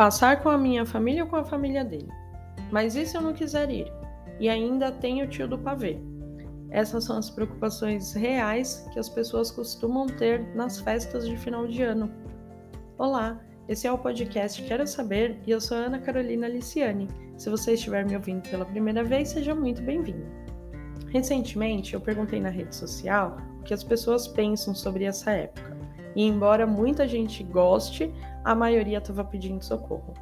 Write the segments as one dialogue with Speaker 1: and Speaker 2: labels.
Speaker 1: Passar com a minha família ou com a família dele? Mas e se eu não quiser ir? E ainda tem o tio do pavê. Essas são as preocupações reais que as pessoas costumam ter nas festas de final de ano. Olá, esse é o podcast Quero Saber e eu sou Ana Carolina Liciani. Se você estiver me ouvindo pela primeira vez, seja muito bem-vindo. Recentemente, eu perguntei na rede social o que as pessoas pensam sobre essa época. E embora muita gente goste, a maioria estava pedindo socorro.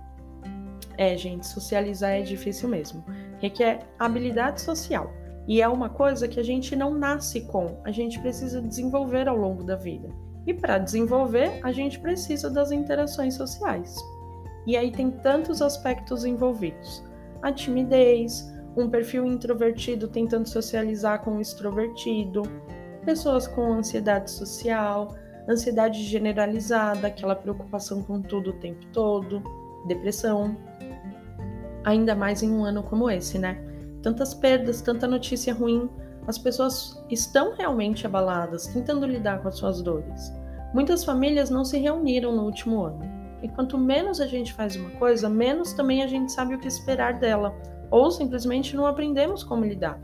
Speaker 1: É, gente, socializar é difícil mesmo. Requer habilidade social. E é uma coisa que a gente não nasce com, a gente precisa desenvolver ao longo da vida. E para desenvolver, a gente precisa das interações sociais. E aí tem tantos aspectos envolvidos: a timidez, um perfil introvertido tentando socializar com um extrovertido, pessoas com ansiedade social, ansiedade generalizada, aquela preocupação com tudo o tempo todo, depressão. Ainda mais em um ano como esse, né? Tantas perdas, tanta notícia ruim, as pessoas estão realmente abaladas, tentando lidar com as suas dores. Muitas famílias não se reuniram no último ano. E quanto menos a gente faz uma coisa, menos também a gente sabe o que esperar dela, ou simplesmente não aprendemos como lidar.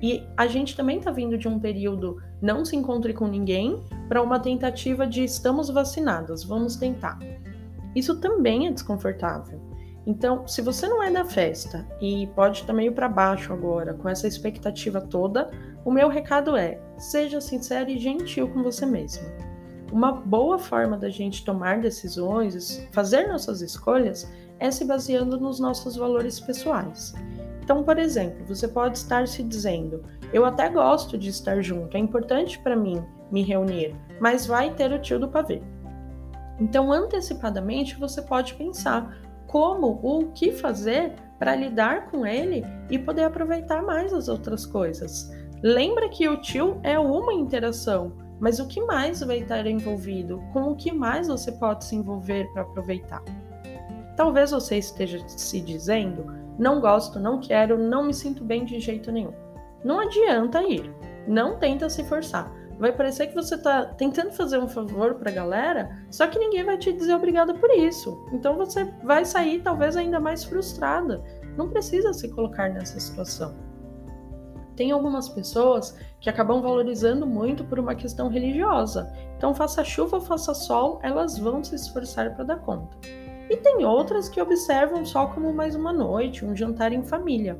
Speaker 1: E a gente também está vindo de um período não se encontre com ninguém para uma tentativa de estamos vacinadas, vamos tentar. Isso também é desconfortável. Então, se você não é da festa e pode estar meio para baixo agora, com essa expectativa toda, o meu recado é: seja sincero e gentil com você mesmo. Uma boa forma da gente tomar decisões, fazer nossas escolhas, é se baseando nos nossos valores pessoais. Então, por exemplo, você pode estar se dizendo: eu até gosto de estar junto, é importante para mim me reunir, mas vai ter o tio do pavê. Então, antecipadamente, você pode pensar como ou o que fazer para lidar com ele e poder aproveitar mais as outras coisas. Lembra que o tio é uma interação, mas o que mais vai estar envolvido? Com o que mais você pode se envolver para aproveitar? Talvez você esteja se dizendo não gosto, não quero, não me sinto bem de jeito nenhum. Não adianta ir. Não tenta se forçar. Vai parecer que você está tentando fazer um favor para a galera, só que ninguém vai te dizer obrigada por isso. Então você vai sair talvez ainda mais frustrada. Não precisa se colocar nessa situação. Tem algumas pessoas que acabam valorizando muito por uma questão religiosa. Então, faça chuva ou faça sol, elas vão se esforçar para dar conta e tem outras que observam só como mais uma noite, um jantar em família.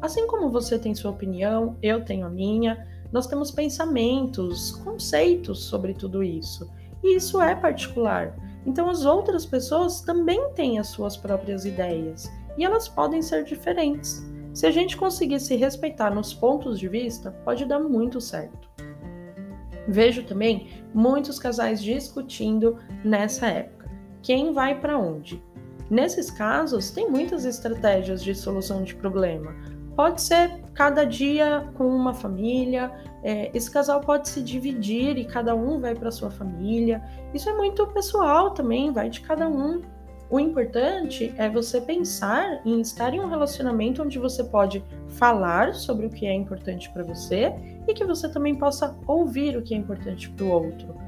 Speaker 1: Assim como você tem sua opinião, eu tenho a minha, nós temos pensamentos, conceitos sobre tudo isso. E isso é particular. Então as outras pessoas também têm as suas próprias ideias e elas podem ser diferentes. Se a gente conseguir se respeitar nos pontos de vista, pode dar muito certo. Vejo também muitos casais discutindo nessa época quem vai para onde. Nesses casos, tem muitas estratégias de solução de problema. Pode ser cada dia com uma família, é, esse casal pode se dividir e cada um vai para sua família. Isso é muito pessoal também, vai de cada um. O importante é você pensar em estar em um relacionamento onde você pode falar sobre o que é importante para você e que você também possa ouvir o que é importante para o outro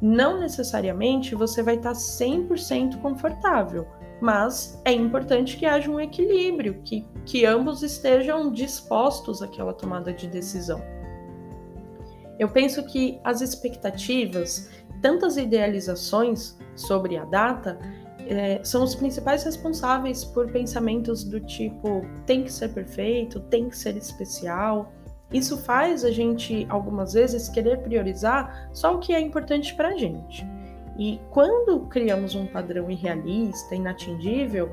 Speaker 1: não necessariamente você vai estar 100% confortável, mas é importante que haja um equilíbrio, que, que ambos estejam dispostos àquela tomada de decisão. Eu penso que as expectativas, tantas idealizações sobre a data, é, são os principais responsáveis por pensamentos do tipo tem que ser perfeito, tem que ser especial, isso faz a gente, algumas vezes, querer priorizar só o que é importante para a gente. E quando criamos um padrão irrealista, inatingível,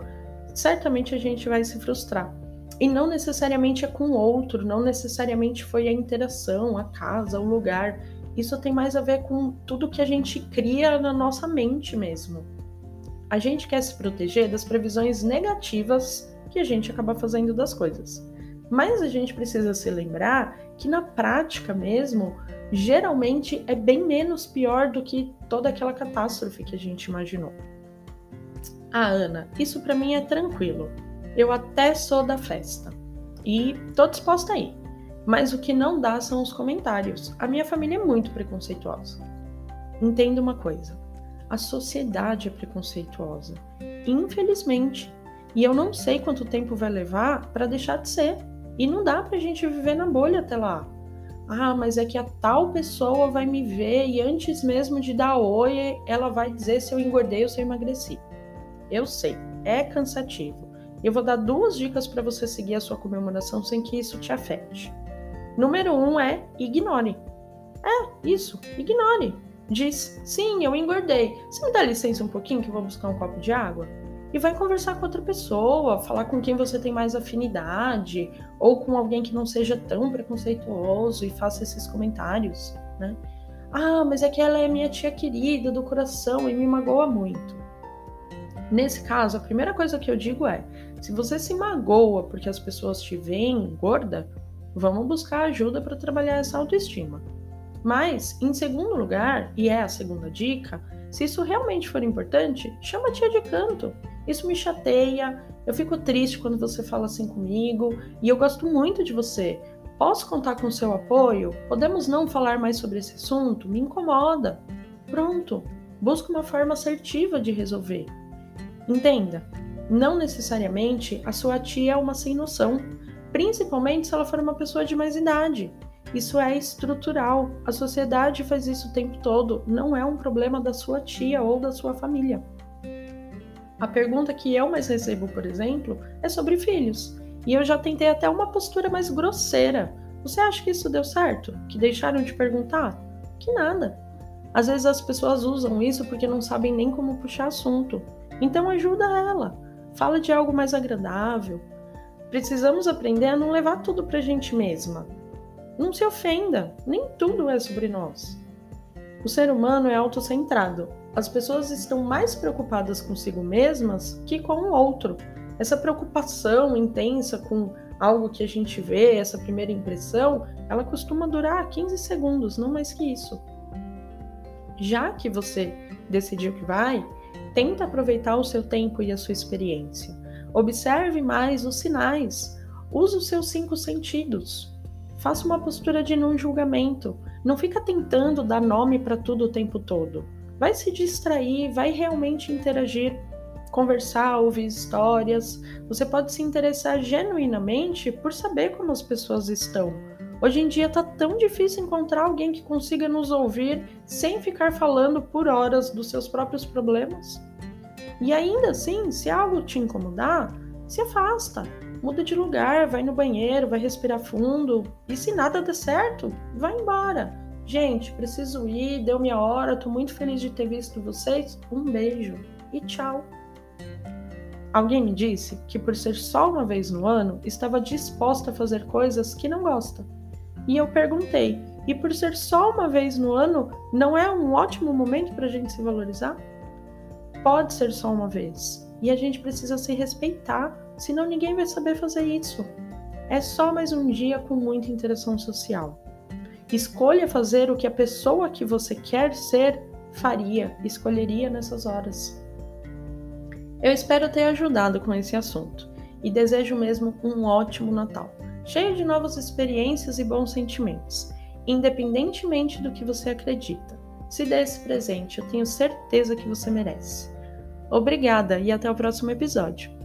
Speaker 1: certamente a gente vai se frustrar. E não necessariamente é com o outro, não necessariamente foi a interação, a casa, o lugar. Isso tem mais a ver com tudo que a gente cria na nossa mente mesmo. A gente quer se proteger das previsões negativas que a gente acaba fazendo das coisas. Mas a gente precisa se lembrar que na prática mesmo, geralmente é bem menos pior do que toda aquela catástrofe que a gente imaginou. Ah, Ana, isso para mim é tranquilo. Eu até sou da festa e tô disposta a ir. Mas o que não dá são os comentários. A minha família é muito preconceituosa. Entenda uma coisa: a sociedade é preconceituosa infelizmente. E eu não sei quanto tempo vai levar para deixar de ser. E não dá pra gente viver na bolha até lá. Ah, mas é que a tal pessoa vai me ver e antes mesmo de dar oi, ela vai dizer se eu engordei ou se eu emagreci. Eu sei, é cansativo. Eu vou dar duas dicas para você seguir a sua comemoração sem que isso te afete. Número um é ignore. É, isso, ignore. Diz, sim, eu engordei. Você me dá licença um pouquinho que eu vou buscar um copo de água? E vai conversar com outra pessoa, falar com quem você tem mais afinidade, ou com alguém que não seja tão preconceituoso e faça esses comentários, né? Ah, mas é que ela é minha tia querida do coração e me magoa muito. Nesse caso, a primeira coisa que eu digo é: se você se magoa porque as pessoas te veem gorda, vamos buscar ajuda para trabalhar essa autoestima. Mas, em segundo lugar, e é a segunda dica, se isso realmente for importante, chama a tia de canto isso me chateia, eu fico triste quando você fala assim comigo e eu gosto muito de você. Posso contar com seu apoio? Podemos não falar mais sobre esse assunto? Me incomoda. Pronto, busca uma forma assertiva de resolver. Entenda, não necessariamente a sua tia é uma sem noção, principalmente se ela for uma pessoa de mais idade. Isso é estrutural. A sociedade faz isso o tempo todo. Não é um problema da sua tia ou da sua família. A pergunta que eu mais recebo, por exemplo, é sobre filhos. E eu já tentei até uma postura mais grosseira. Você acha que isso deu certo? Que deixaram de perguntar? Que nada. Às vezes as pessoas usam isso porque não sabem nem como puxar assunto. Então ajuda ela. Fala de algo mais agradável. Precisamos aprender a não levar tudo pra gente mesma. Não se ofenda, nem tudo é sobre nós. O ser humano é autocentrado as pessoas estão mais preocupadas consigo mesmas que com o outro. Essa preocupação intensa com algo que a gente vê, essa primeira impressão, ela costuma durar 15 segundos, não mais que isso. Já que você decidiu que vai, tenta aproveitar o seu tempo e a sua experiência. Observe mais os sinais. Use os seus cinco sentidos. Faça uma postura de não julgamento. Não fica tentando dar nome para tudo o tempo todo vai se distrair, vai realmente interagir, conversar, ouvir histórias. Você pode se interessar genuinamente por saber como as pessoas estão. Hoje em dia tá tão difícil encontrar alguém que consiga nos ouvir sem ficar falando por horas dos seus próprios problemas. E ainda assim, se algo te incomodar, se afasta, muda de lugar, vai no banheiro, vai respirar fundo e se nada der certo, vai embora. Gente, preciso ir, deu minha hora, tô muito feliz de ter visto vocês. Um beijo e tchau. Alguém me disse que por ser só uma vez no ano, estava disposta a fazer coisas que não gosta. E eu perguntei: e por ser só uma vez no ano, não é um ótimo momento para a gente se valorizar? Pode ser só uma vez. E a gente precisa se respeitar, senão ninguém vai saber fazer isso. É só mais um dia com muita interação social. Escolha fazer o que a pessoa que você quer ser faria, escolheria nessas horas. Eu espero ter ajudado com esse assunto e desejo mesmo um ótimo Natal, cheio de novas experiências e bons sentimentos, independentemente do que você acredita. Se dê esse presente, eu tenho certeza que você merece. Obrigada e até o próximo episódio.